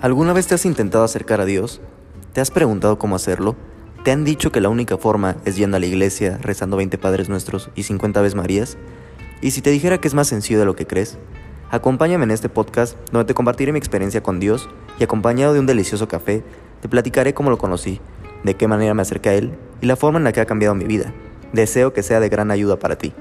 ¿Alguna vez te has intentado acercar a Dios? ¿Te has preguntado cómo hacerlo? ¿Te han dicho que la única forma es yendo a la iglesia, rezando 20 Padres Nuestros y 50 Aves Marías? ¿Y si te dijera que es más sencillo de lo que crees? Acompáñame en este podcast donde te compartiré mi experiencia con Dios y acompañado de un delicioso café, te platicaré cómo lo conocí, de qué manera me acerqué a Él y la forma en la que ha cambiado mi vida. Deseo que sea de gran ayuda para ti.